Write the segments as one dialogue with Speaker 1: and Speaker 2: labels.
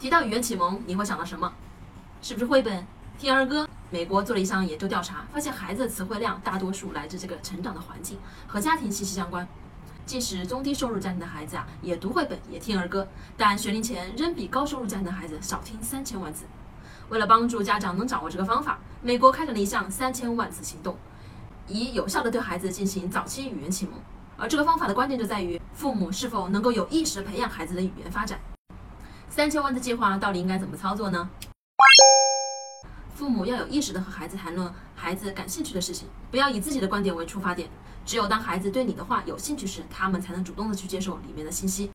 Speaker 1: 提到语言启蒙，你会想到什么？是不是绘本、听儿歌？美国做了一项研究调查，发现孩子的词汇量大多数来自这个成长的环境和家庭息息相关。即使中低收入家庭的孩子啊，也读绘本，也听儿歌，但学龄前仍比高收入家庭的孩子少听三千万字。为了帮助家长能掌握这个方法，美国开展了一项三千万字行动，以有效的对孩子进行早期语言启蒙。而这个方法的关键就在于父母是否能够有意识培养孩子的语言发展。三千万的计划到底应该怎么操作呢？父母要有意识的和孩子谈论孩子感兴趣的事情，不要以自己的观点为出发点。只有当孩子对你的话有兴趣时，他们才能主动的去接受里面的信息。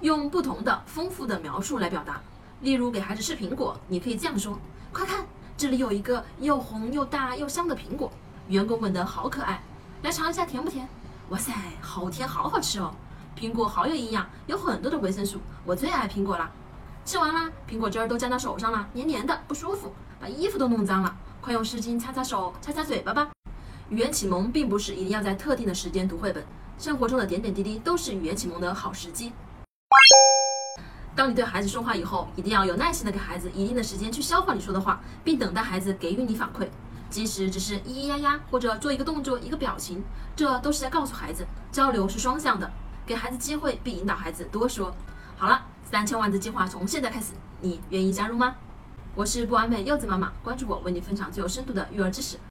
Speaker 1: 用不同的丰富的描述来表达，例如给孩子吃苹果，你可以这样说：快看，这里有一个又红又大又香的苹果，圆滚滚的好可爱，来尝一下甜不甜？哇塞，好甜，好好吃哦！苹果好有营养，有很多的维生素，我最爱苹果啦！吃完啦，苹果汁儿都沾到手上了，黏黏的，不舒服，把衣服都弄脏了，快用湿巾擦擦手，擦擦嘴巴吧。语言启蒙并不是一定要在特定的时间读绘本，生活中的点点滴滴都是语言启蒙的好时机。当你对孩子说话以后，一定要有耐心的给孩子一定的时间去消化你说的话，并等待孩子给予你反馈，即使只是咿咿呀呀，或者做一个动作、一个表情，这都是在告诉孩子，交流是双向的。给孩子机会，并引导孩子多说。好了，三千万的计划从现在开始，你愿意加入吗？我是不完美柚子妈妈，关注我，为你分享最有深度的育儿知识。